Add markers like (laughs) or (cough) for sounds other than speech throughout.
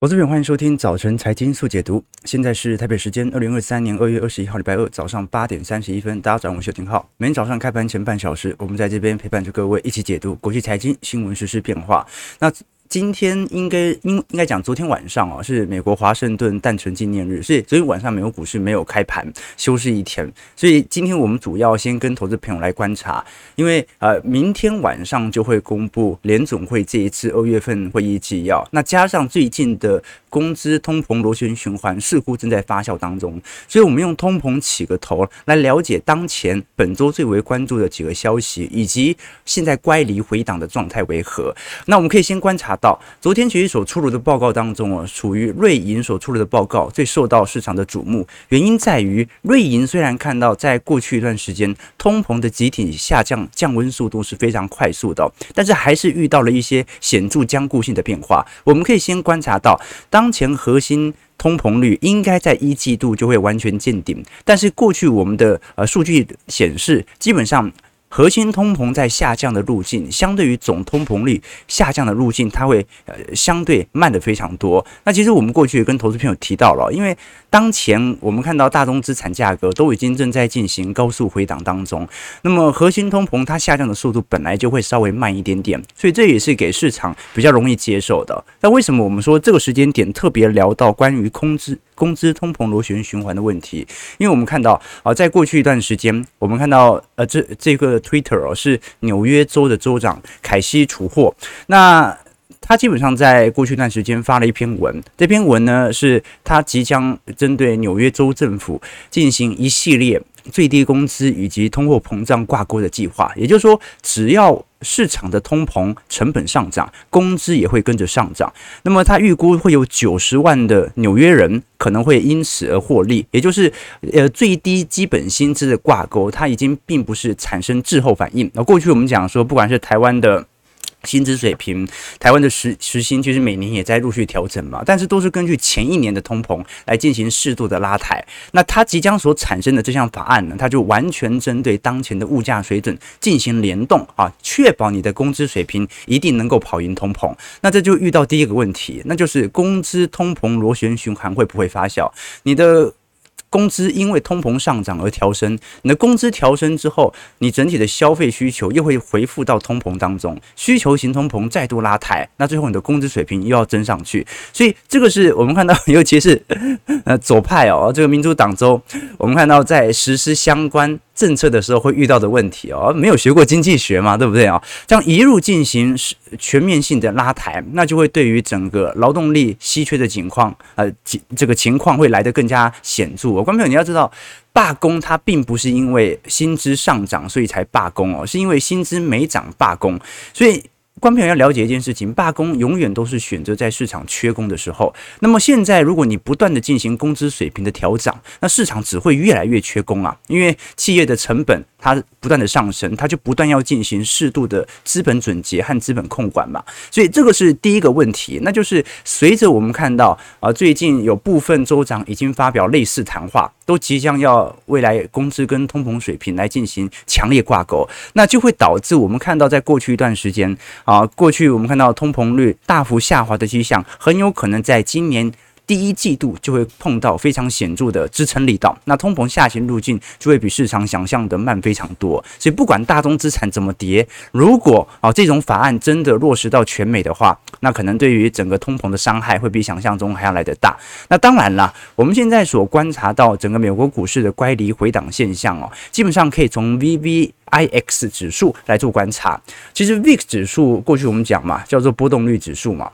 我这边欢迎收听早晨财经速解读。现在是台北时间二零二三年二月二十一号礼拜二早上八点三十一分，大家早上好，我是廷浩。每天早上开盘前半小时，我们在这边陪伴着各位一起解读国际财经新闻、实时变化。那今天应该应应该讲，昨天晚上啊是美国华盛顿诞辰纪念日，所以昨天晚上美国股市没有开盘，休市一天。所以今天我们主要先跟投资朋友来观察，因为呃明天晚上就会公布联总会这一次二月份会议纪要，那加上最近的工资通膨螺旋循环似乎正在发酵当中，所以我们用通膨起个头来了解当前本周最为关注的几个消息，以及现在乖离回档的状态为何。那我们可以先观察。到昨天其实所出炉的报告当中啊，属于瑞银所出炉的报告最受到市场的瞩目，原因在于瑞银虽然看到在过去一段时间通膨的集体下降降温速度是非常快速的，但是还是遇到了一些显著僵固性的变化。我们可以先观察到，当前核心通膨率应该在一季度就会完全见顶，但是过去我们的呃数据显示，基本上。核心通膨在下降的路径，相对于总通膨率下降的路径，它会呃相对慢得非常多。那其实我们过去也跟投资朋友提到了，因为当前我们看到大宗资产价格都已经正在进行高速回档当中，那么核心通膨它下降的速度本来就会稍微慢一点点，所以这也是给市场比较容易接受的。那为什么我们说这个时间点特别聊到关于空资工资通膨螺旋循环的问题？因为我们看到啊，在过去一段时间，我们看到呃这这个。Twitter 哦，是纽约州的州长凯西·楚霍，那他基本上在过去一段时间发了一篇文，这篇文呢是他即将针对纽约州政府进行一系列最低工资以及通货膨胀挂钩的计划，也就是说，只要市场的通膨成本上涨，工资也会跟着上涨。那么他预估会有九十万的纽约人可能会因此而获利，也就是呃最低基本薪资的挂钩，它已经并不是产生滞后反应。那过去我们讲说，不管是台湾的。薪资水平，台湾的时时薪其实每年也在陆续调整嘛，但是都是根据前一年的通膨来进行适度的拉抬。那它即将所产生的这项法案呢，它就完全针对当前的物价水准进行联动啊，确保你的工资水平一定能够跑赢通膨。那这就遇到第一个问题，那就是工资通膨螺旋循环会不会发酵？你的工资因为通膨上涨而调升，你的工资调升之后，你整体的消费需求又会回复到通膨当中，需求型通膨再度拉抬，那最后你的工资水平又要增上去，所以这个是我们看到，尤其是呃左派哦，这个民主党州，我们看到在实施相关。政策的时候会遇到的问题哦，没有学过经济学嘛，对不对啊？这样一路进行全面性的拉抬，那就会对于整个劳动力稀缺的情况，呃，这个情况会来得更加显著。观众朋友，你要知道，罢工它并不是因为薪资上涨所以才罢工哦，是因为薪资没涨罢工，所以。观众朋友要了解一件事情，罢工永远都是选择在市场缺工的时候。那么现在，如果你不断的进行工资水平的调涨，那市场只会越来越缺工啊，因为企业的成本它不断的上升，它就不断要进行适度的资本准结和资本控管嘛。所以这个是第一个问题，那就是随着我们看到啊，最近有部分州长已经发表类似谈话，都即将要未来工资跟通膨水平来进行强烈挂钩，那就会导致我们看到在过去一段时间。啊，过去我们看到通膨率大幅下滑的迹象，很有可能在今年第一季度就会碰到非常显著的支撑力道。那通膨下行路径就会比市场想象的慢非常多。所以不管大宗资产怎么跌，如果啊这种法案真的落实到全美的话，那可能对于整个通膨的伤害会比想象中还要来得大。那当然了，我们现在所观察到整个美国股市的乖离回档现象哦，基本上可以从 VV。IX 指数来做观察，其实 VIX 指数过去我们讲嘛，叫做波动率指数嘛。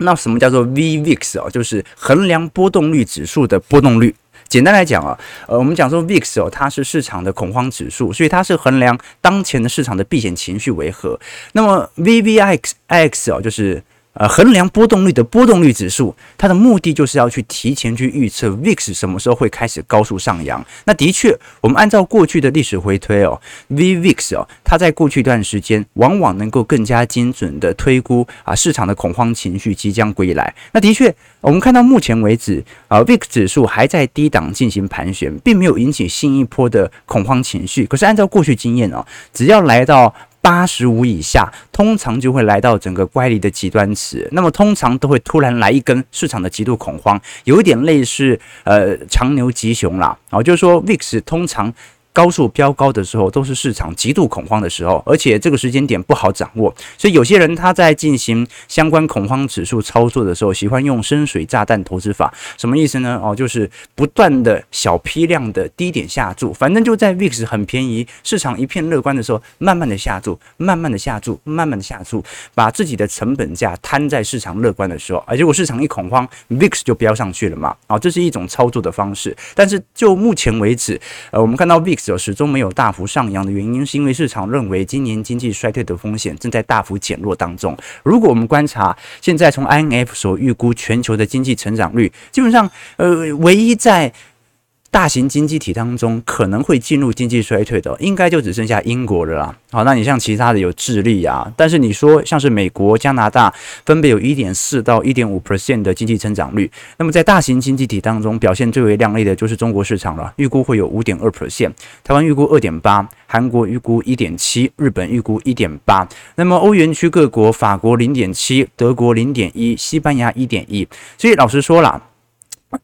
那什么叫做 VVIX 哦？就是衡量波动率指数的波动率。简单来讲啊，呃，我们讲说 VIX 哦，它是市场的恐慌指数，所以它是衡量当前的市场的避险情绪为何。那么 VVIX 哦，就是。呃，衡量波动率的波动率指数，它的目的就是要去提前去预测 VIX 什么时候会开始高速上扬。那的确，我们按照过去的历史回推哦，VVIX 哦，它在过去一段时间往往能够更加精准的推估啊市场的恐慌情绪即将归来。那的确，我们看到目前为止啊，VIX 指数还在低档进行盘旋，并没有引起新一波的恐慌情绪。可是按照过去经验哦，只要来到八十五以下，通常就会来到整个乖离的极端值。那么通常都会突然来一根市场的极度恐慌，有一点类似呃长牛急熊啦。啊，就是说 VIX 通常。高速飙高的时候，都是市场极度恐慌的时候，而且这个时间点不好掌握，所以有些人他在进行相关恐慌指数操作的时候，喜欢用深水炸弹投资法，什么意思呢？哦，就是不断的小批量的低点下注，反正就在 VIX 很便宜，市场一片乐观的时候，慢慢的下注，慢慢的下注，慢慢的下注，把自己的成本价摊在市场乐观的时候，而结果市场一恐慌，VIX 就飙上去了嘛，啊，这是一种操作的方式，但是就目前为止，呃，我们看到 VIX。始终没有大幅上扬的原因，是因为市场认为今年经济衰退的风险正在大幅减弱当中。如果我们观察现在从 INF 所预估全球的经济成长率，基本上，呃，唯一在大型经济体当中可能会进入经济衰退的，应该就只剩下英国了啦。好，那你像其他的有智利啊，但是你说像是美国、加拿大，分别有一点四到一点五 percent 的经济增长率。那么在大型经济体当中，表现最为亮丽的就是中国市场了，预估会有五点二 percent，台湾预估二点八，韩国预估一点七，日本预估一点八。那么欧元区各国，法国零点七，德国零点一，西班牙一点一。所以老实说啦。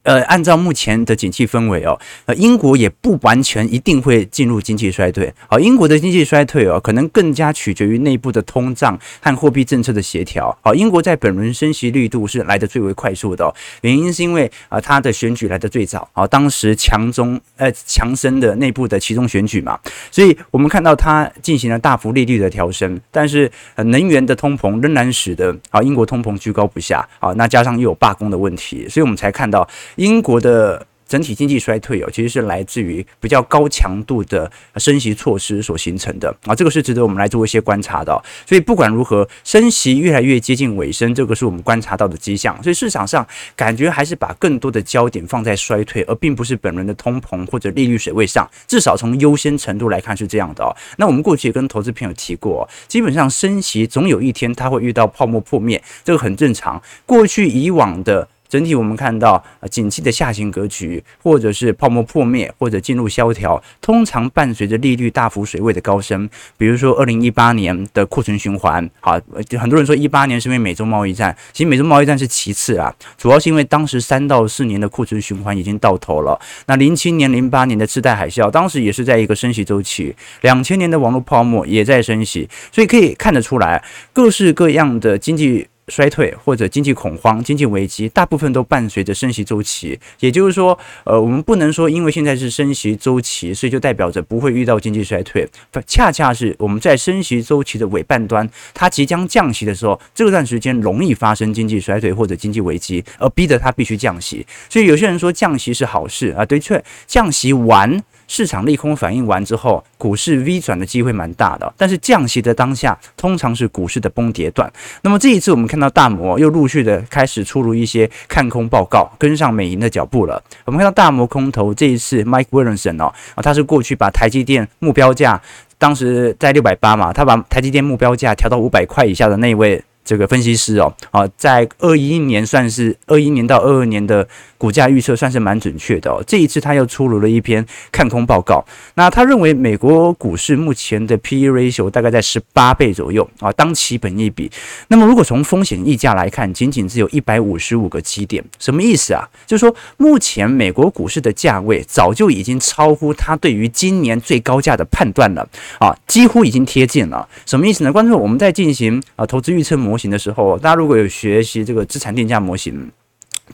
呃，按照目前的景气氛围哦，呃，英国也不完全一定会进入经济衰退。好，英国的经济衰退哦，可能更加取决于内部的通胀和货币政策的协调。好，英国在本轮升息力度是来得最为快速的哦，原因是因为啊，它的选举来得最早。好，当时强中呃强生的内部的其中选举嘛，所以我们看到它进行了大幅利率的调升，但是呃能源的通膨仍然使得啊英国通膨居高不下。好，那加上又有罢工的问题，所以我们才看到。英国的整体经济衰退哦，其实是来自于比较高强度的升息措施所形成的啊，这个是值得我们来做一些观察的。所以不管如何，升息越来越接近尾声，这个是我们观察到的迹象。所以市场上感觉还是把更多的焦点放在衰退，而并不是本轮的通膨或者利率水位上。至少从优先程度来看是这样的哦。那我们过去也跟投资朋友提过，基本上升息总有一天它会遇到泡沫破灭，这个很正常。过去以往的。整体我们看到，呃，景气的下行格局，或者是泡沫破灭，或者进入萧条，通常伴随着利率大幅水位的高升。比如说，二零一八年的库存循环，好，很多人说一八年是因为美中贸易战，其实美中贸易战是其次啊，主要是因为当时三到四年的库存循环已经到头了。那零七年、零八年的次贷海啸，当时也是在一个升息周期，两千年的网络泡沫也在升息，所以可以看得出来，各式各样的经济。衰退或者经济恐慌、经济危机，大部分都伴随着升息周期。也就是说，呃，我们不能说因为现在是升息周期，所以就代表着不会遇到经济衰退。恰恰是我们在升息周期的尾半端，它即将降息的时候，这段时间容易发生经济衰退或者经济危机，而逼得它必须降息。所以有些人说降息是好事啊，的确，降息完。市场利空反应完之后，股市 V 转的机会蛮大的，但是降息的当下，通常是股市的崩跌段。那么这一次我们看到大摩又陆续的开始出炉一些看空报告，跟上美银的脚步了。我们看到大摩空头这一次，Mike Williamson 哦，他是过去把台积电目标价当时在六百八嘛，他把台积电目标价调到五百块以下的那一位。这个分析师哦，啊，在二一年算是二一年到二二年的股价预测算是蛮准确的哦。这一次他又出炉了一篇看空报告，那他认为美国股市目前的 P/E ratio 大概在十八倍左右啊，当期本益比。那么如果从风险溢价来看，仅仅只有一百五十五个基点，什么意思啊？就是说目前美国股市的价位早就已经超乎他对于今年最高价的判断了啊，几乎已经贴近了。什么意思呢？观众，我们在进行啊投资预测模型的时候，大家如果有学习这个资产定价模型，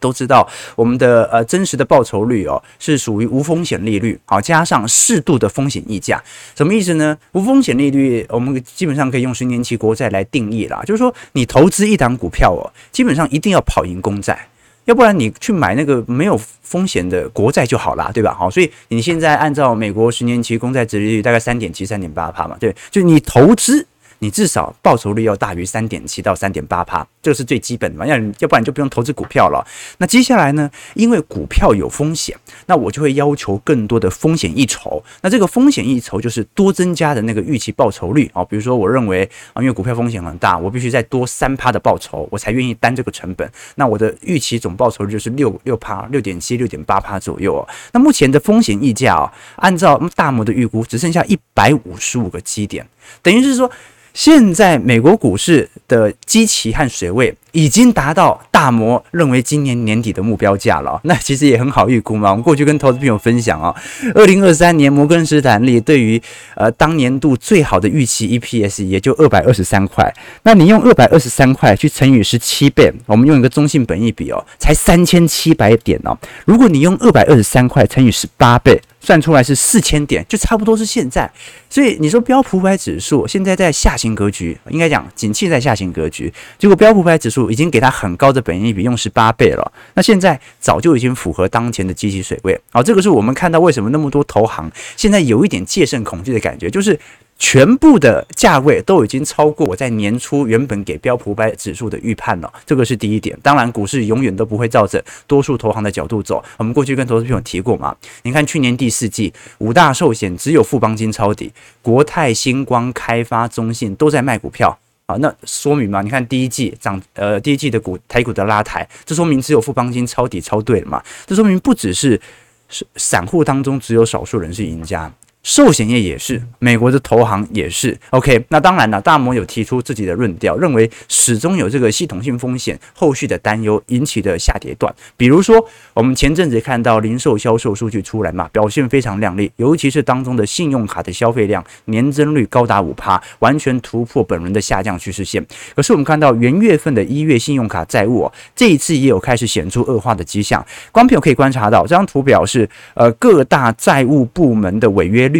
都知道我们的呃真实的报酬率哦是属于无风险利率，好加上适度的风险溢价，什么意思呢？无风险利率我们基本上可以用十年期国债来定义啦，就是说你投资一档股票哦，基本上一定要跑赢公债，要不然你去买那个没有风险的国债就好啦，对吧？好，所以你现在按照美国十年期公债殖利率大概三点七、三点八趴嘛，对，就你投资。你至少报酬率要大于三点七到三点八趴，这个是最基本的嘛，要要不然就不用投资股票了。那接下来呢？因为股票有风险，那我就会要求更多的风险溢酬。那这个风险溢酬就是多增加的那个预期报酬率啊。比如说，我认为啊，因为股票风险很大，我必须再多三趴的报酬，我才愿意担这个成本。那我的预期总报酬率就是六六趴、六点七、六点八趴左右哦。那目前的风险溢价啊，按照大摩的预估，只剩下一百五十五个基点，等于是说。现在美国股市的基期和水位已经达到大摩认为今年年底的目标价了，那其实也很好预估嘛。我们过去跟投资朋友分享啊，二零二三年摩根士丹利对于呃当年度最好的预期 EPS 也就二百二十三块，那你用二百二十三块去乘以十七倍，我们用一个中性本益比哦，才三千七百点哦。如果你用二百二十三块乘以十八倍。算出来是四千点，就差不多是现在。所以你说标普五百指数现在在下行格局，应该讲景气在下行格局。结果标普五百指数已经给它很高的本益比，用十八倍了。那现在早就已经符合当前的积极水位。好，这个是我们看到为什么那么多投行现在有一点戒慎恐惧的感觉，就是。全部的价位都已经超过我在年初原本给标普百指数的预判了，这个是第一点。当然，股市永远都不会照着多数投行的角度走。我们过去跟投资朋友提过嘛，你看去年第四季五大寿险只有富邦金抄底，国泰、星光、开发、中信都在卖股票啊，那说明嘛，你看第一季涨，呃，第一季的股台股的拉抬，这说明只有富邦金抄底抄对了嘛，这说明不只是是散户当中只有少数人是赢家。寿险业也是，美国的投行也是。OK，那当然了，大摩有提出自己的论调，认为始终有这个系统性风险，后续的担忧引起的下跌段。比如说，我们前阵子看到零售销售数据出来嘛，表现非常亮丽，尤其是当中的信用卡的消费量年增率高达五趴，完全突破本轮的下降趋势线。可是我们看到元月份的一月信用卡债务哦，这一次也有开始显著恶化的迹象。观众朋友可以观察到，这张图表是呃各大债务部门的违约率。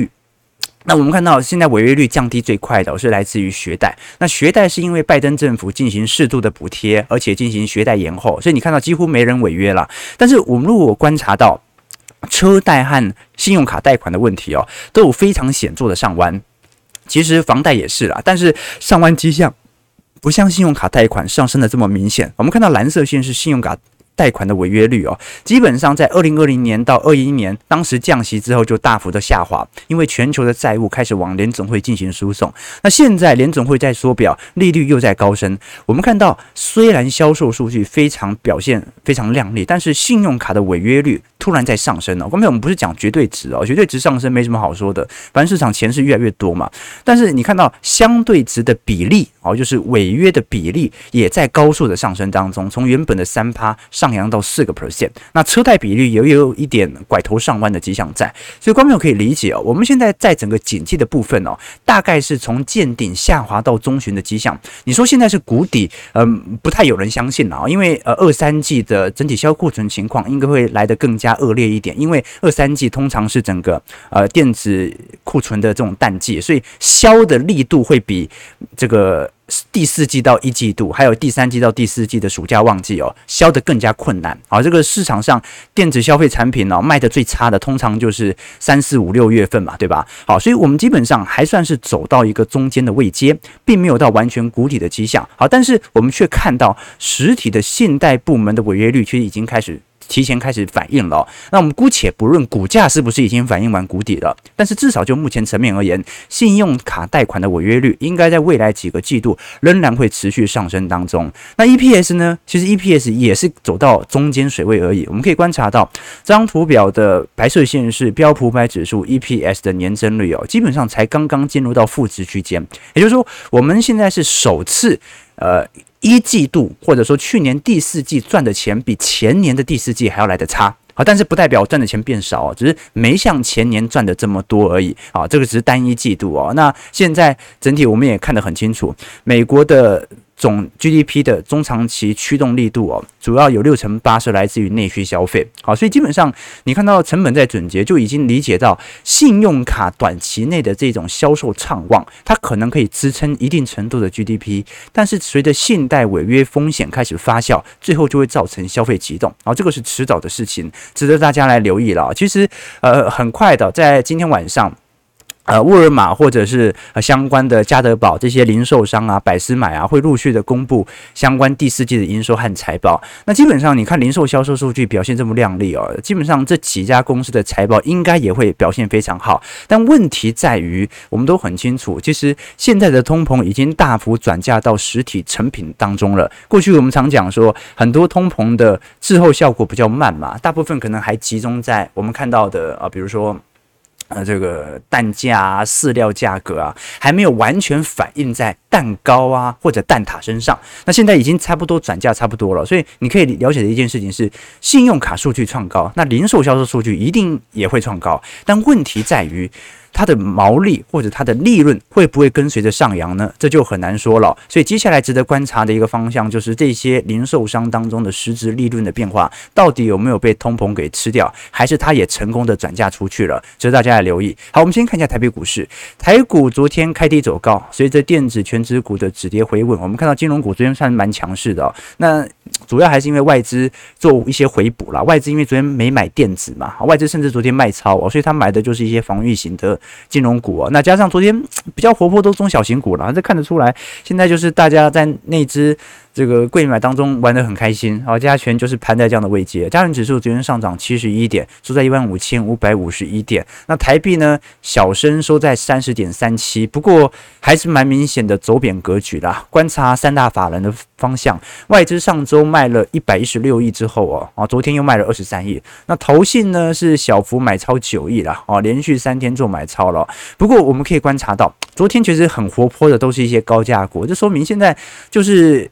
那我们看到，现在违约率降低最快的是来自于学贷。那学贷是因为拜登政府进行适度的补贴，而且进行学贷延后，所以你看到几乎没人违约了。但是我们如果观察到车贷和信用卡贷款的问题哦，都有非常显著的上弯。其实房贷也是啦，但是上弯迹象不像信用卡贷款上升的这么明显。我们看到蓝色线是信用卡。贷款的违约率哦，基本上在二零二零年到二一年，当时降息之后就大幅的下滑，因为全球的债务开始往联总会进行输送。那现在联总会在缩表，利率又在高升。我们看到，虽然销售数据非常表现非常亮丽，但是信用卡的违约率突然在上升了。刚才我们不是讲绝对值哦，绝对值上升没什么好说的，反正市场钱是越来越多嘛。但是你看到相对值的比例哦，就是违约的比例也在高速的上升当中，从原本的三趴。上扬到四个 percent，那车贷比率也有一点拐头上弯的迹象在，所以观众可以理解哦，我们现在在整个景气的部分哦，大概是从见顶下滑到中旬的迹象。你说现在是谷底，嗯，不太有人相信了，因为呃二三季的整体销库存情况应该会来得更加恶劣一点，因为二三季通常是整个呃电子库存的这种淡季，所以销的力度会比这个。第四季到一季度，还有第三季到第四季的暑假旺季哦，销得更加困难。好，这个市场上电子消费产品哦，卖得最差的，通常就是三四五六月份嘛，对吧？好，所以我们基本上还算是走到一个中间的位阶，并没有到完全谷底的迹象。好，但是我们却看到实体的信贷部门的违约率，其实已经开始。提前开始反应了，那我们姑且不论股价是不是已经反应完谷底了，但是至少就目前层面而言，信用卡贷款的违约率应该在未来几个季度仍然会持续上升当中。那 EPS 呢？其实 EPS 也是走到中间水位而已。我们可以观察到这张图表的白色线是标普五百指数 EPS 的年增率哦，基本上才刚刚进入到负值区间，也就是说我们现在是首次呃。一季度或者说去年第四季赚的钱比前年的第四季还要来得差，好，但是不代表赚的钱变少，只是没像前年赚的这么多而已，啊，这个只是单一季度哦。那现在整体我们也看得很清楚，美国的。总 GDP 的中长期驱动力度哦，主要有六成八是来自于内需消费。好，所以基本上你看到成本在总结就已经理解到，信用卡短期内的这种销售畅旺，它可能可以支撑一定程度的 GDP，但是随着信贷违约风险开始发酵，最后就会造成消费启动。好，这个是迟早的事情，值得大家来留意了。其实，呃，很快的，在今天晚上。呃，沃尔玛或者是呃相关的家得宝这些零售商啊，百思买啊，会陆续的公布相关第四季的营收和财报。那基本上，你看零售销售数据表现这么亮丽哦，基本上这几家公司的财报应该也会表现非常好。但问题在于，我们都很清楚，其实现在的通膨已经大幅转嫁到实体成品当中了。过去我们常讲说，很多通膨的滞后效果比较慢嘛，大部分可能还集中在我们看到的啊，比如说。呃，这个蛋价啊、饲料价格啊，还没有完全反映在蛋糕啊或者蛋挞身上。那现在已经差不多转价差不多了，所以你可以了解的一件事情是，信用卡数据创高，那零售销售数据一定也会创高。但问题在于。它的毛利或者它的利润会不会跟随着上扬呢？这就很难说了。所以接下来值得观察的一个方向就是这些零售商当中的实质利润的变化，到底有没有被通膨给吃掉，还是它也成功的转嫁出去了？值得大家来留意。好，我们先看一下台北股市，台股昨天开低走高，随着电子全指股的止跌回稳，我们看到金融股昨天算蛮强势的哦。那主要还是因为外资做一些回补啦，外资因为昨天没买电子嘛，外资甚至昨天卖超哦，所以他买的就是一些防御型的。金融股啊，那加上昨天 (tsk) 比较活泼都中小型股了，这看得出来，现在就是大家在那支。这个柜买当中玩得很开心，好，加权就是盘在这样的位阶，加权指数昨天上涨七十一点，收在一万五千五百五十一点。那台币呢，小升收在三十点三七，不过还是蛮明显的走贬格局啦。观察三大法人的方向，外资上周卖了一百一十六亿之后哦，啊，昨天又卖了二十三亿。那投信呢是小幅买超九亿了啊，连续三天做买超了。不过我们可以观察到，昨天其实很活泼的都是一些高价股，这说明现在就是。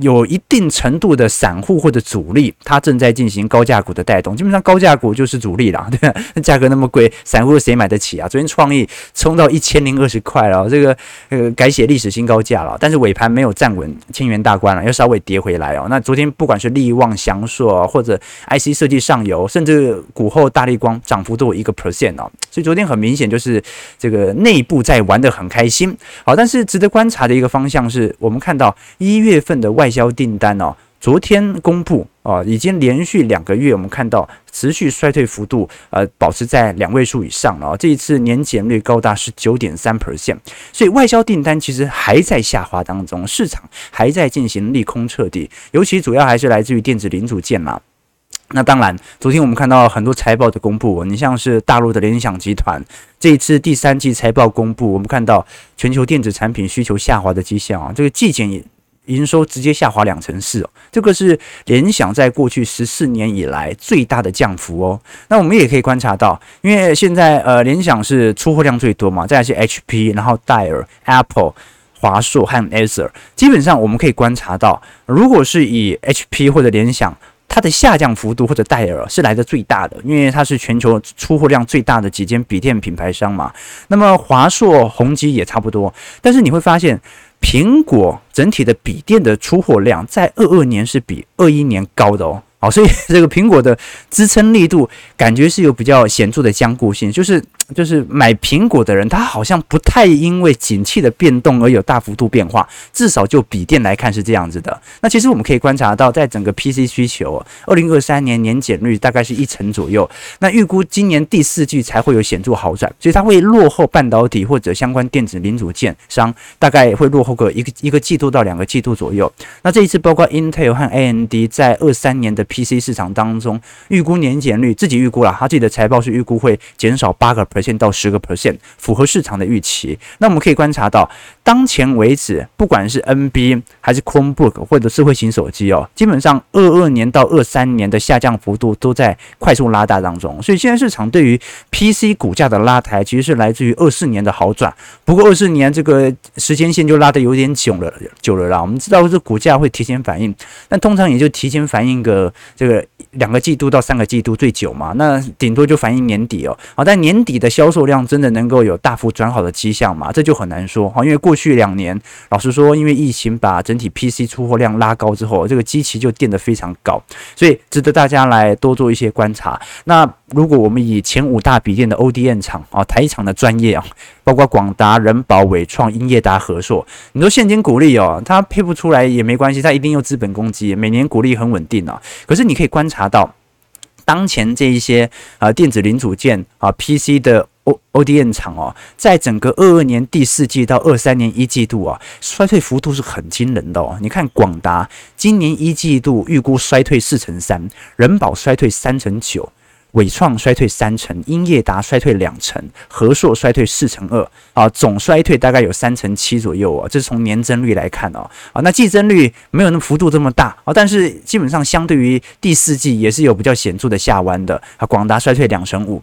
有一定程度的散户或者主力，它正在进行高价股的带动。基本上高价股就是主力啦，对吧？那价格那么贵，散户谁买得起啊？昨天创意冲到一千零二十块了，这个呃改写历史新高价了。但是尾盘没有站稳千元大关了，要稍微跌回来哦。那昨天不管是力旺、祥硕或者 IC 设计上游，甚至股后大立光涨幅都有一个 percent 哦。所以昨天很明显就是这个内部在玩得很开心。好，但是值得观察的一个方向是我们看到一月份的外。外销订单哦，昨天公布哦，已经连续两个月，我们看到持续衰退幅度，呃，保持在两位数以上了。这一次年减率高达十九点三 percent，所以外销订单其实还在下滑当中，市场还在进行利空彻底，尤其主要还是来自于电子零组件嘛。那当然，昨天我们看到很多财报的公布，你像是大陆的联想集团，这一次第三季财报公布，我们看到全球电子产品需求下滑的迹象啊，这个季减也。营收直接下滑两成四哦，这个是联想在过去十四年以来最大的降幅哦。那我们也可以观察到，因为现在呃联想是出货量最多嘛，再来是 HP，然后戴尔、Apple、华硕和 a s e r。基本上我们可以观察到，如果是以 HP 或者联想，它的下降幅度或者戴尔是来的最大的，因为它是全球出货量最大的几间笔电品牌商嘛。那么华硕、宏基也差不多，但是你会发现。苹果整体的笔电的出货量在二二年是比二一年高的哦。好，所以这个苹果的支撑力度感觉是有比较显著的坚固性，(laughs) 就是就是买苹果的人，他好像不太因为景气的变动而有大幅度变化，至少就笔电来看是这样子的。那其实我们可以观察到，在整个 PC 需求，二零二三年年减率大概是一成左右，那预估今年第四季才会有显著好转，所以它会落后半导体或者相关电子零组件商，大概会落后个一个一个季度到两个季度左右。那这一次包括 Intel 和 AMD 在二三年的 PC 市场当中预估年减率，自己预估了，他自己的财报是预估会减少八个 percent 到十个 percent，符合市场的预期。那我们可以观察到，当前为止，不管是 NB 还是 Chromebook 或者智慧型手机哦，基本上二二年到二三年的下降幅度都在快速拉大当中。所以现在市场对于 PC 股价的拉抬，其实是来自于二四年的好转。不过二四年这个时间线就拉得有点久了，久了啦。我们知道这股价会提前反应，但通常也就提前反应个这个。两个季度到三个季度最久嘛，那顶多就反映年底哦。好，但年底的销售量真的能够有大幅转好的迹象嘛？这就很难说哈。因为过去两年，老实说，因为疫情把整体 PC 出货量拉高之后，这个基期就垫得非常高，所以值得大家来多做一些观察。那如果我们以前五大笔电的 ODM 厂啊，台厂的专业啊，包括广达、人保、伟创、英业达、合作，你说现金股利哦，它配不出来也没关系，它一定有资本公积，每年股利很稳定啊。可是你可以观察。到当前这一些啊电子零组件啊 PC 的 O ODM 厂哦，在整个二二年第四季到二三年一季度啊，衰退幅度是很惊人的哦。你看广达今年一季度预估衰退四成三，人保衰退三成九。纬创衰退三成，英业达衰退两成，和硕衰退四成二啊，总衰退大概有三成七左右啊，这是从年增率来看哦，啊，那季增率没有那么幅度这么大啊，但是基本上相对于第四季也是有比较显著的下弯的啊，广达衰退两成五。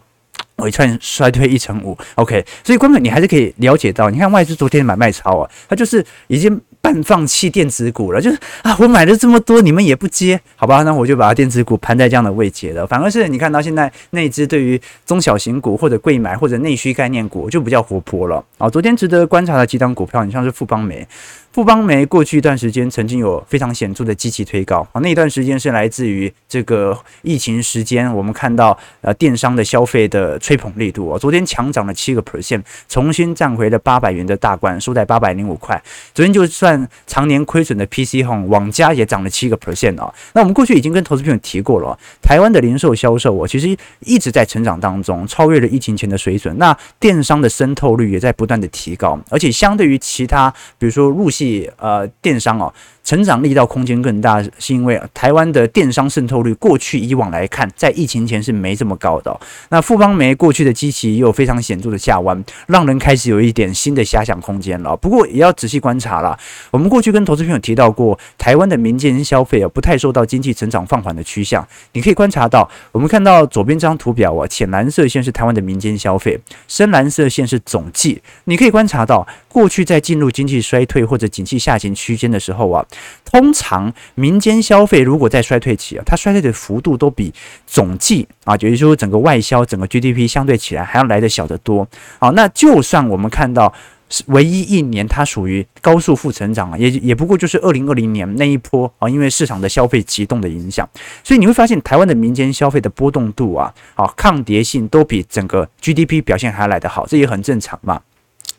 尾串衰退一成五，OK，所以观众你还是可以了解到，你看外资昨天买卖超啊，它就是已经半放弃电子股了，就是啊，我买了这么多，你们也不接，好吧，那我就把电子股盘在这样的位置了。反而是你看到现在那支对于中小型股或者贵买或者内需概念股就比较活泼了啊。昨天值得观察的几档股票，你像是富邦美。富邦媒过去一段时间曾经有非常显著的积极推高啊，那一段时间是来自于这个疫情时间，我们看到呃电商的消费的吹捧力度啊，昨天强涨了七个 percent，重新站回了八百元的大关，收在八百零五块。昨天就算常年亏损的 PC Home 网家也涨了七个 percent 啊。那我们过去已经跟投资朋友提过了，台湾的零售销售啊，其实一直在成长当中，超越了疫情前的水准。那电商的渗透率也在不断的提高，而且相对于其他，比如说入系呃，电商哦，成长力道空间更大，是因为台湾的电商渗透率过去以往来看，在疫情前是没这么高的。那富邦媒过去的基期也有非常显著的下弯，让人开始有一点新的遐想空间了。不过也要仔细观察了。我们过去跟投资朋友提到过，台湾的民间消费啊，不太受到经济成长放缓的趋向。你可以观察到，我们看到左边这张图表啊，浅蓝色线是台湾的民间消费，深蓝色线是总计。你可以观察到，过去在进入经济衰退或者景气下行区间的时候啊，通常民间消费如果在衰退期啊，它衰退的幅度都比总计啊，也就是说整个外销、整个 GDP 相对起来还要来得小得多。好，那就算我们看到是唯一一年它属于高速负成长啊，也也不过就是二零二零年那一波啊，因为市场的消费急动的影响，所以你会发现台湾的民间消费的波动度啊，啊抗跌性都比整个 GDP 表现还来得好，这也很正常嘛。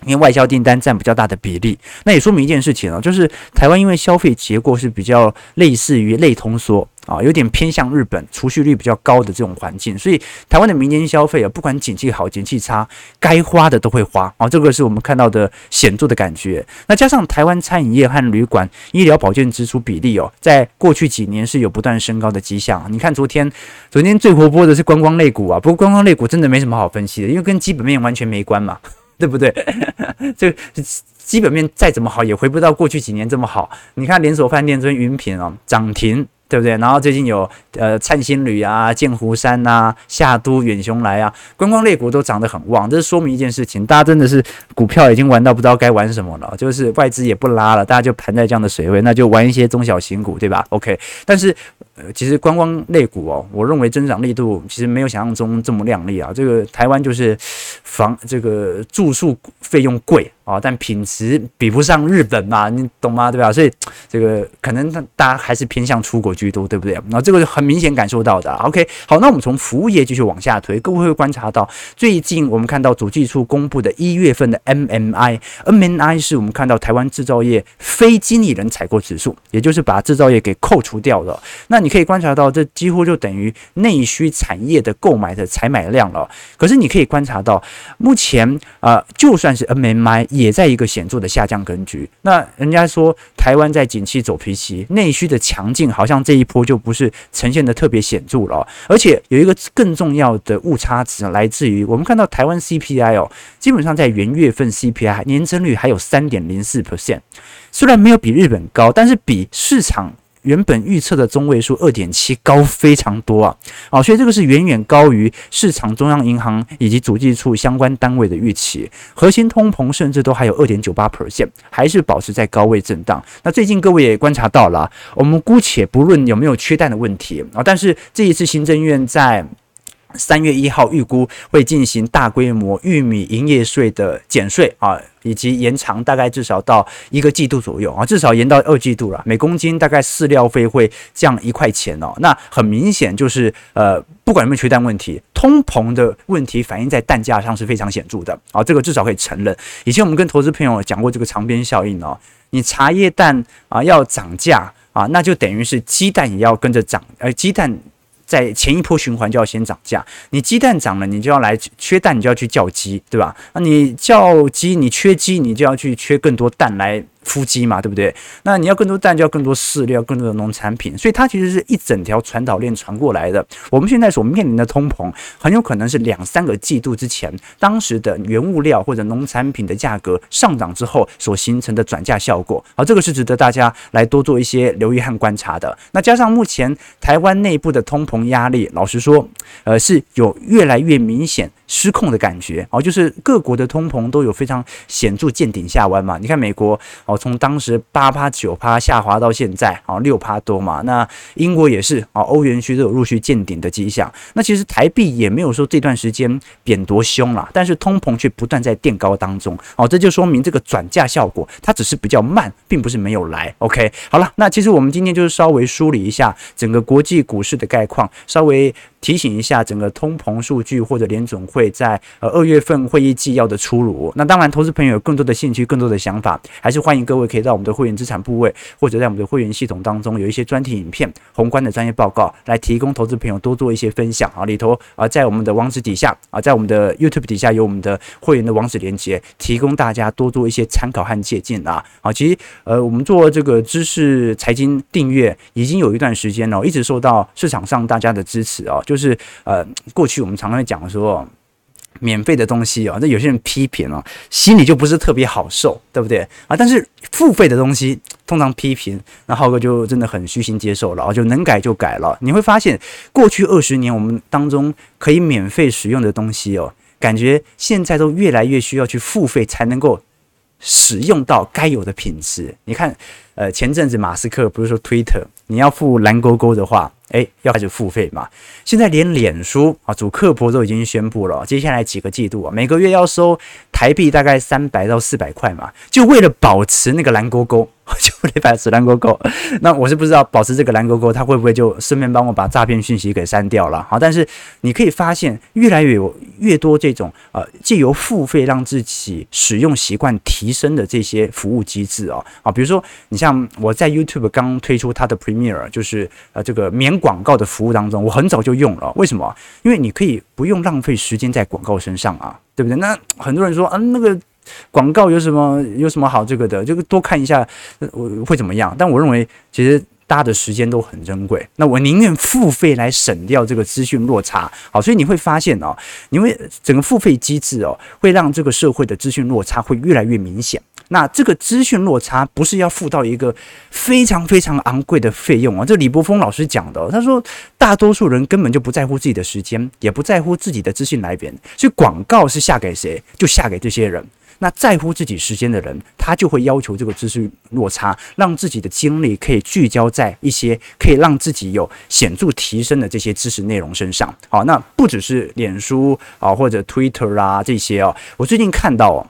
因为外销订单占比较大的比例，那也说明一件事情啊，就是台湾因为消费结构是比较类似于类通缩啊，有点偏向日本储蓄率比较高的这种环境，所以台湾的民间消费啊，不管景气好景气差，该花的都会花啊，这个是我们看到的显著的感觉。那加上台湾餐饮业和旅馆、医疗保健支出比例哦，在过去几年是有不断升高的迹象。你看昨天，昨天最活泼的是观光类股啊，不过观光类股真的没什么好分析的，因为跟基本面完全没关嘛。对不对？(laughs) 这基本面再怎么好，也回不到过去几年这么好。你看连锁饭店跟云品啊，涨停。对不对？然后最近有呃灿星旅啊、剑湖山呐、啊、夏都、远雄来啊，观光类股都涨得很旺。这是说明一件事情，大家真的是股票已经玩到不知道该玩什么了，就是外资也不拉了，大家就盘在这样的水位，那就玩一些中小型股，对吧？OK。但是，其实观光类股哦，我认为增长力度其实没有想象中这么亮丽啊。这个台湾就是房这个住宿费用贵。啊，但品质比不上日本嘛，你懂吗？对吧？所以这个可能大家还是偏向出国居多，对不对？那这个很明显感受到的。OK，好，那我们从服务业继续往下推，各位会观察到，最近我们看到主计处公布的一月份的 MMI，MMI 是我们看到台湾制造业非经理人采购指数，也就是把制造业给扣除掉了。那你可以观察到，这几乎就等于内需产业的购买的采买量了。可是你可以观察到，目前啊、呃，就算是 MMI。也在一个显著的下降格局。那人家说台湾在景气走皮期，内需的强劲好像这一波就不是成呈现的特别显著了。而且有一个更重要的误差值来自于我们看到台湾 CPI 哦，基本上在元月份 CPI 年增率还有三点零四 percent，虽然没有比日本高，但是比市场。原本预测的中位数二点七高非常多啊，好，所以这个是远远高于市场中央银行以及主计处相关单位的预期，核心通膨甚至都还有二点九八 percent，还是保持在高位震荡。那最近各位也观察到了，我们姑且不论有没有缺蛋的问题啊，但是这一次行政院在三月一号预估会进行大规模玉米营业税的减税啊。以及延长大概至少到一个季度左右啊，至少延到二季度了。每公斤大概饲料费会降一块钱哦。那很明显就是呃，不管有没有缺蛋问题，通膨的问题反映在蛋价上是非常显著的啊。这个至少可以承认。以前我们跟投资朋友讲过这个长边效应哦，你茶叶蛋啊要涨价啊，那就等于是鸡蛋也要跟着涨，而鸡蛋。在前一波循环就要先涨价，你鸡蛋涨了，你就要来缺蛋，你就要去叫鸡，对吧？那你叫鸡，你缺鸡，你就要去缺更多蛋来。孵鸡嘛，对不对？那你要更多蛋，就要更多饲料，更多的农产品，所以它其实是一整条传导链传过来的。我们现在所面临的通膨，很有可能是两三个季度之前，当时的原物料或者农产品的价格上涨之后所形成的转嫁效果。好，这个是值得大家来多做一些留意和观察的。那加上目前台湾内部的通膨压力，老实说，呃，是有越来越明显。失控的感觉哦，就是各国的通膨都有非常显著见顶下弯嘛。你看美国哦，从当时八趴九趴下滑到现在啊六趴多嘛。那英国也是啊，欧元区都有陆续见顶的迹象。那其实台币也没有说这段时间贬多凶了，但是通膨却不断在垫高当中哦，这就说明这个转嫁效果它只是比较慢，并不是没有来。OK，好了，那其实我们今天就是稍微梳理一下整个国际股市的概况，稍微。提醒一下，整个通膨数据或者联准会在呃二月份会议纪要的出炉。那当然，投资朋友有更多的兴趣、更多的想法，还是欢迎各位可以到我们的会员资产部位，或者在我们的会员系统当中有一些专题影片、宏观的专业报告，来提供投资朋友多做一些分享啊。里头啊，在我们的网址底下啊，在我们的 YouTube 底下有我们的会员的网址连接，提供大家多做一些参考和借鉴啊。好，其实呃，我们做这个知识财经订阅已经有一段时间了，一直受到市场上大家的支持啊。就是呃，过去我们常常讲说，免费的东西啊，那有些人批评哦，心里就不是特别好受，对不对啊？但是付费的东西通常批评，那浩哥就真的很虚心接受了，就能改就改了。你会发现，过去二十年我们当中可以免费使用的东西哦，感觉现在都越来越需要去付费才能够使用到该有的品质。你看，呃，前阵子马斯克不是说 Twitter 你要付蓝勾勾的话。哎，要开始付费嘛？现在连脸书啊，主客博都已经宣布了，接下来几个季度啊，每个月要收台币大概三百到四百块嘛，就为了保持那个蓝勾勾。(laughs) 就得保持蓝勾勾，那我是不知道保持这个蓝勾勾，他会不会就顺便帮我把诈骗讯息给删掉了？好，但是你可以发现，越来越有越多这种呃，借由付费让自己使用习惯提升的这些服务机制哦。啊，比如说你像我在 YouTube 刚推出它的 Premier，就是呃这个免广告的服务当中，我很早就用了。为什么？因为你可以不用浪费时间在广告身上啊，对不对？那很多人说，嗯，那个。广告有什么有什么好这个的？这个多看一下，我会怎么样？但我认为，其实大家的时间都很珍贵。那我宁愿付费来省掉这个资讯落差。好，所以你会发现哦，因为整个付费机制哦，会让这个社会的资讯落差会越来越明显。那这个资讯落差不是要付到一个非常非常昂贵的费用啊！这李柏峰老师讲的，他说大多数人根本就不在乎自己的时间，也不在乎自己的资讯来源，所以广告是下给谁，就下给这些人。那在乎自己时间的人，他就会要求这个资讯落差，让自己的精力可以聚焦在一些可以让自己有显著提升的这些知识内容身上。好，那不只是脸书啊，或者 Twitter 啊这些哦。我最近看到，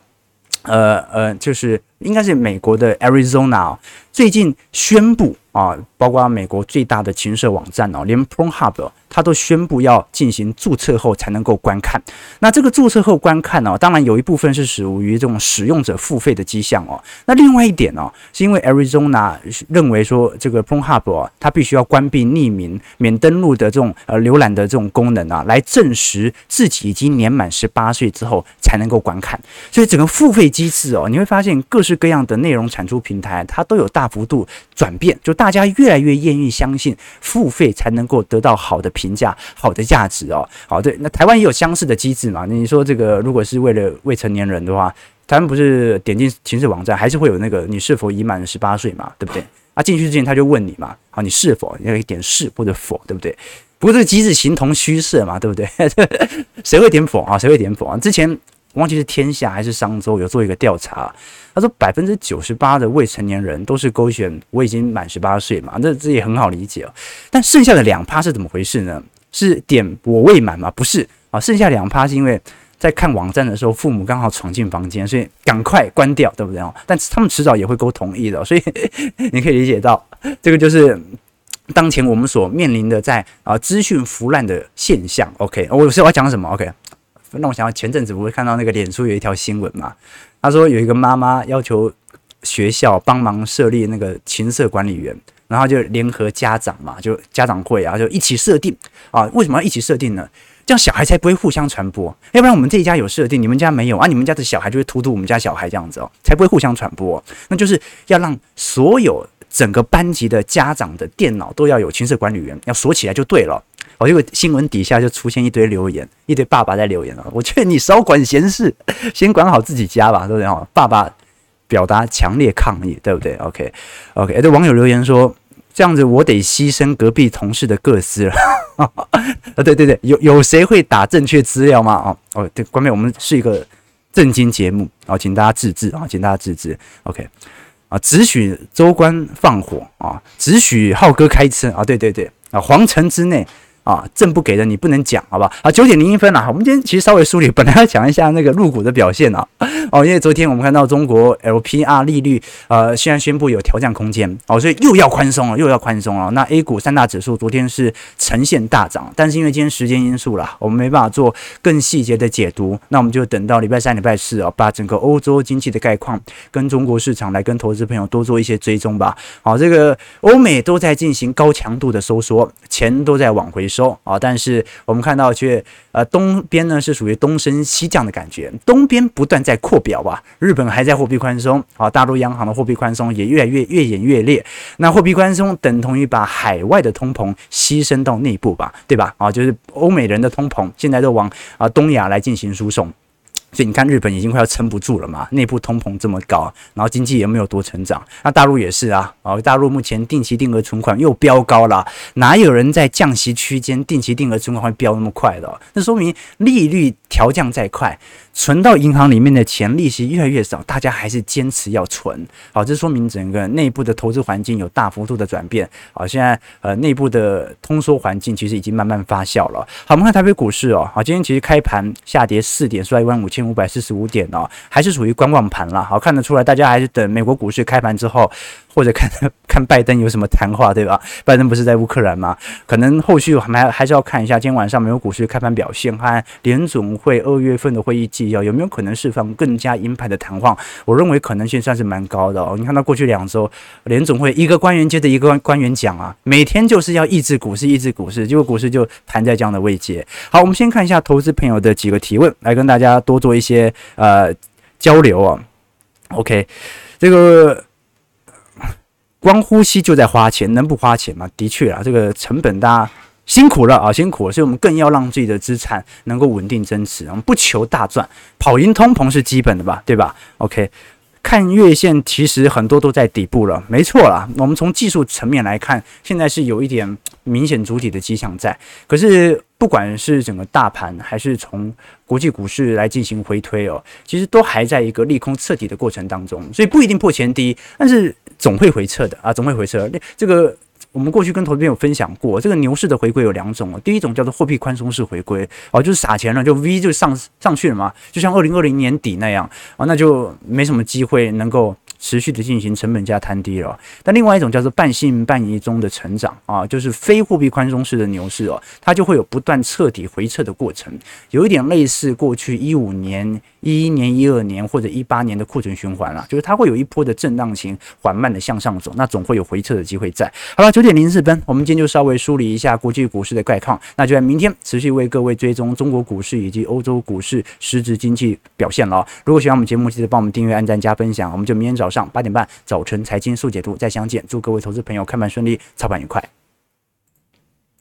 呃呃，就是应该是美国的 Arizona 最近宣布啊，包括美国最大的情色网站哦，连 Pornhub。他都宣布要进行注册后才能够观看。那这个注册后观看呢、哦，当然有一部分是属于这种使用者付费的迹象哦。那另外一点、哦，是因为 Arizona 认为说这个 Pornhub 哦，它必须要关闭匿名免登录的这种呃浏览的这种功能啊，来证实自己已经年满十八岁之后才能够观看。所以整个付费机制哦，你会发现各式各样的内容产出平台它都有大幅度转变，就大家越来越愿意相信付费才能够得到好的。评价好的价值哦，好对，那台湾也有相似的机制嘛？你说这个如果是为了未成年人的话，台湾不是点进情色网站，还是会有那个你是否已满十八岁嘛？对不对？啊，进去之前他就问你嘛，好，你是否你要点是或者否，对不对？不过这个机制形同虚设嘛，对不对？(laughs) 谁会点否啊？谁会点否啊？之前忘记是天下还是商周有做一个调查。他说百分之九十八的未成年人都是勾选我已经满十八岁嘛，这这也很好理解哦。但剩下的两趴是怎么回事呢？是点我未满吗？不是啊，剩下两趴是因为在看网站的时候，父母刚好闯进房间，所以赶快关掉，对不对哦？但他们迟早也会勾同意的，所以 (laughs) 你可以理解到，这个就是当前我们所面临的在啊资讯腐烂的现象。OK，我是我要讲什么？OK，那我想到前阵子不会看到那个脸书有一条新闻嘛？他说有一个妈妈要求学校帮忙设立那个情色管理员，然后就联合家长嘛，就家长会啊，就一起设定啊。为什么要一起设定呢？这样小孩才不会互相传播。要不然我们这一家有设定，你们家没有啊，你们家的小孩就会荼毒我们家小孩这样子哦，才不会互相传播。那就是要让所有整个班级的家长的电脑都要有情色管理员，要锁起来就对了。我这个新闻底下就出现一堆留言，一堆爸爸在留言了。我劝你少管闲事，(laughs) 先管好自己家吧，对不对？爸爸表达强烈抗议，对不对？OK，OK。这网友留言说，这样子我得牺牲隔壁同事的个资了。啊，(laughs) 对对对，有有谁会打正确资料吗？哦哦，对，关键我们是一个正经节目，啊，请大家自制啊，请大家自制。OK，啊，只许州官放火啊，只许浩哥开车啊，对对对，啊，皇城之内。啊，正不给的你不能讲，好吧？啊，九点零一分了，我们今天其实稍微梳理，本来要讲一下那个陆股的表现啊。哦，因为昨天我们看到中国 LPR 利率呃，现在宣布有调降空间，哦，所以又要宽松了，又要宽松了。那 A 股三大指数昨天是呈现大涨，但是因为今天时间因素啦，我们没办法做更细节的解读，那我们就等到礼拜三、礼拜四啊，把整个欧洲经济的概况跟中国市场来跟投资朋友多做一些追踪吧。好，这个欧美都在进行高强度的收缩，钱都在往回收啊，但是我们看到却呃东边呢是属于东升西降的感觉，东边不断在扩表吧，日本还在货币宽松啊，大陆央行的货币宽松也越来越越演越烈，那货币宽松等同于把海外的通膨牺牲到内部吧，对吧？啊，就是欧美人的通膨现在都往啊东亚来进行输送。所以你看，日本已经快要撑不住了嘛，内部通膨这么高，然后经济也没有多成长。那大陆也是啊，哦，大陆目前定期定额存款又飙高了，哪有人在降息区间定期定额存款会飙那么快的？那说明利率调降再快，存到银行里面的钱利息越来越少，大家还是坚持要存。好，这说明整个内部的投资环境有大幅度的转变。好，现在呃内部的通缩环境其实已经慢慢发酵了。好，我们看台北股市哦，好，今天其实开盘下跌四点，收一万五千五百四十五点哦，还是属于观望盘了。好，看得出来大家还是等美国股市开盘之后。或者看 (laughs) 看拜登有什么谈话，对吧？拜登不是在乌克兰吗？可能后续还还是要看一下今天晚上美国股市开盘表现和联总会二月份的会议纪要有没有可能释放更加鹰派的谈话。我认为可能性算是蛮高的哦。你看到过去两周联总会一个官员接着一个官员讲啊，每天就是要抑制股市，抑制股市，结果股市就盘在这样的位阶。好，我们先看一下投资朋友的几个提问，来跟大家多做一些呃交流啊。OK，这个。光呼吸就在花钱，能不花钱吗？的确啊，这个成本大家辛苦了啊，辛苦了，所以我们更要让自己的资产能够稳定增值。我们不求大赚，跑赢通膨是基本的吧，对吧？OK，看月线其实很多都在底部了，没错啦。我们从技术层面来看，现在是有一点明显主体的迹象在。可是不管是整个大盘，还是从国际股市来进行回推哦，其实都还在一个利空彻底的过程当中，所以不一定破前低，但是。总会回撤的啊，总会回撤。那这个我们过去跟投资朋友分享过，这个牛市的回归有两种哦，第一种叫做货币宽松式回归，哦，就是撒钱了，就 V 就上上去了嘛，就像二零二零年底那样，啊，那就没什么机会能够。持续的进行成本价摊低了，但另外一种叫做半信半疑中的成长啊，就是非货币宽松式的牛市哦，它就会有不断彻底回撤的过程，有一点类似过去一五年、一一年、一二年或者一八年的库存循环了，就是它会有一波的震荡型缓慢的向上走，那总会有回撤的机会在。好了，九点零四分，我们今天就稍微梳理一下国际股市的概况，那就在明天持续为各位追踪中国股市以及欧洲股市实质经济表现了。如果喜欢我们节目，记得帮我们订阅、按赞、加分享，我们就明天早。上八点半，早晨财经速解读再相见。祝各位投资朋友开盘顺利，操盘愉快。